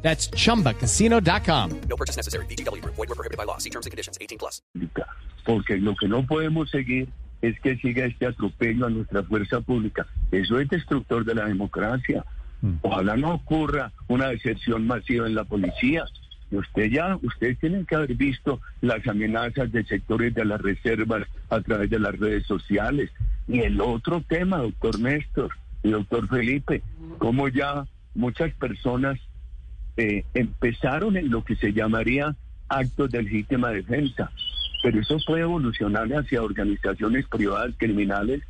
That's chumbacasino.com. No purchase necessary. BGW. Void were prohibited by law. See terms and conditions. 18 plus. porque lo que no podemos seguir es que siga este atropello a nuestra fuerza pública. Eso es destructor de la democracia. Ojalá no ocurra una deserción masiva en la policía. Y usted ya, ustedes tienen que haber visto las amenazas de sectores de las reservas a través de las redes sociales. Y el otro tema, doctor Néstor y doctor Felipe, como ya muchas personas eh, empezaron en lo que se llamaría actos de legítima defensa, pero eso puede evolucionar hacia organizaciones privadas criminales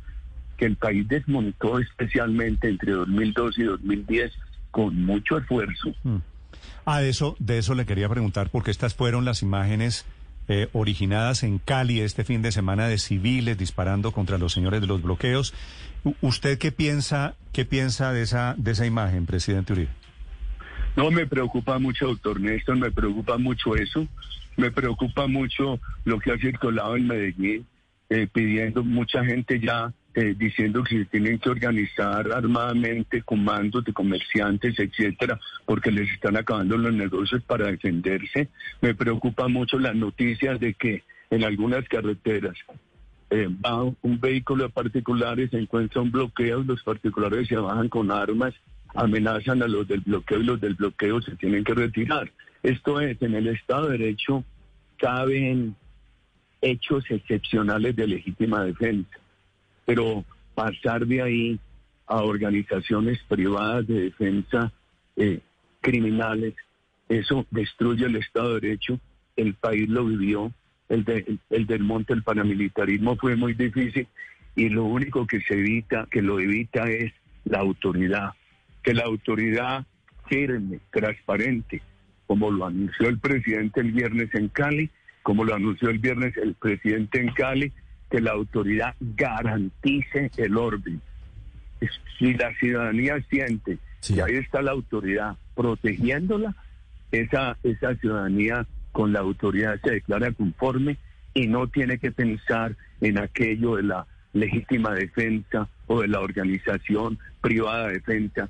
que el país desmontó especialmente entre 2012 y 2010 con mucho esfuerzo. Ah, de eso, de eso le quería preguntar, porque estas fueron las imágenes eh, originadas en Cali este fin de semana de civiles disparando contra los señores de los bloqueos. ¿Usted qué piensa, qué piensa de esa, de esa imagen, presidente Uribe? No me preocupa mucho, doctor Néstor, me preocupa mucho eso. Me preocupa mucho lo que ha circulado en Medellín, eh, pidiendo mucha gente ya eh, diciendo que se tienen que organizar armadamente comandos de comerciantes, etcétera, porque les están acabando los negocios para defenderse. Me preocupa mucho las noticias de que en algunas carreteras eh, va un vehículo de particulares, se encuentra un bloqueo, los particulares se bajan con armas, amenazan a los del bloqueo y los del bloqueo se tienen que retirar. Esto es, en el Estado de Derecho caben hechos excepcionales de legítima defensa, pero pasar de ahí a organizaciones privadas de defensa eh, criminales, eso destruye el Estado de Derecho, el país lo vivió, el, de- el, el del monte, el paramilitarismo fue muy difícil y lo único que se evita, que lo evita es la autoridad, que la autoridad firme, transparente, como lo anunció el presidente el viernes en Cali, como lo anunció el viernes el presidente en Cali, que la autoridad garantice el orden. Si la ciudadanía siente Sí. que ahí está la autoridad protegiéndola, esa, esa ciudadanía con la autoridad se declara conforme y no tiene que pensar en aquello de la legítima defensa o de la organización privada de defensa